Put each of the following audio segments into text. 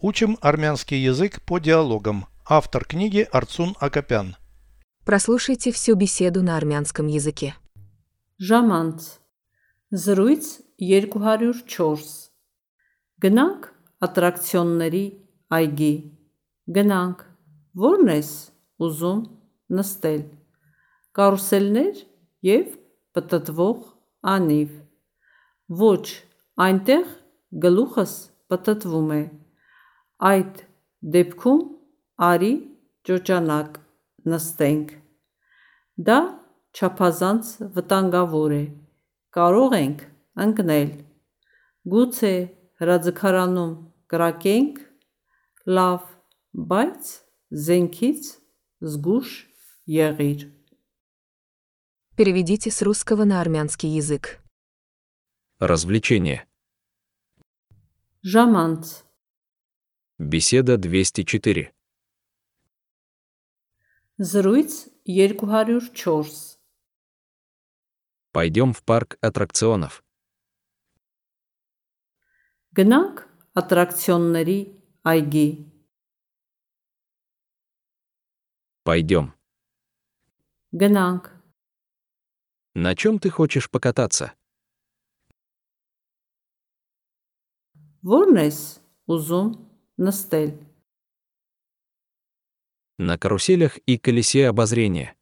Учим армянский язык по диалогам. Автор книги Арцун Акопян. Прослушайте всю беседу на армянском языке. Ժամանց Զրույց 204 Գնանք ատրակցիոնների այգի Գնանք Որն ես ուզում նստել Կարուսելներ եւ պտտվող անիվ Ոչ այնտեղ գլուխս պտտվում է Այդ դեպքում արի ճոճանակ նստենք Դա չափազանց վտանգավոր է։ Կարող ենք ընկնել։ Գուցե հրաձգարանում կրակենք։ Լավ, բայց զենքից զգուշ եղիր։ Переведите с русского на армянский язык. Развлечение. Ժամանց Беседа 204. Զրույց 204 Пойдем в парк аттракционов. Գնանք ատրակցիոնների այգի Пойдем. Գնանք На чем ты хочешь покататься? Որն ես ուզում նստել На каруселях и колесе обозрения.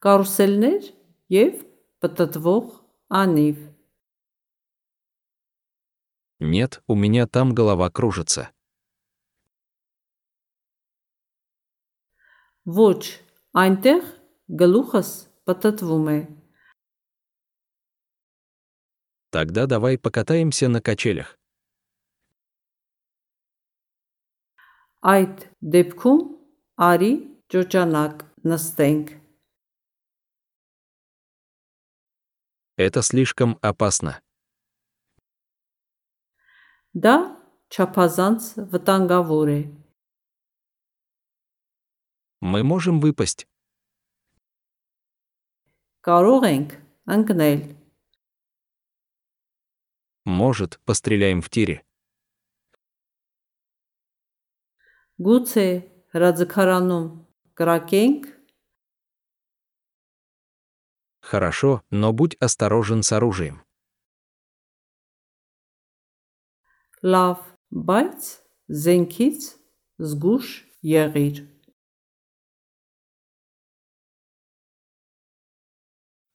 Կարուսելներ եւ պտտվող անիվ Нет, у меня там голова кружится. Ոչ այնտեղ գլուխս պտտվում է Тогда давай покатаемся на качелях. Այդ դեպքում արի ճոճանակ նստենք Это слишком опасно. Դա չափազանց վտանգավոր է Мы можем выпасть. Կարող ենք ընկնել Может, постреляем в тире. Գուցե հրաձգարանում կրակենք Хорошо, но будь осторожен с оружием. Լավ, բայց զենքից զգուշ եղիր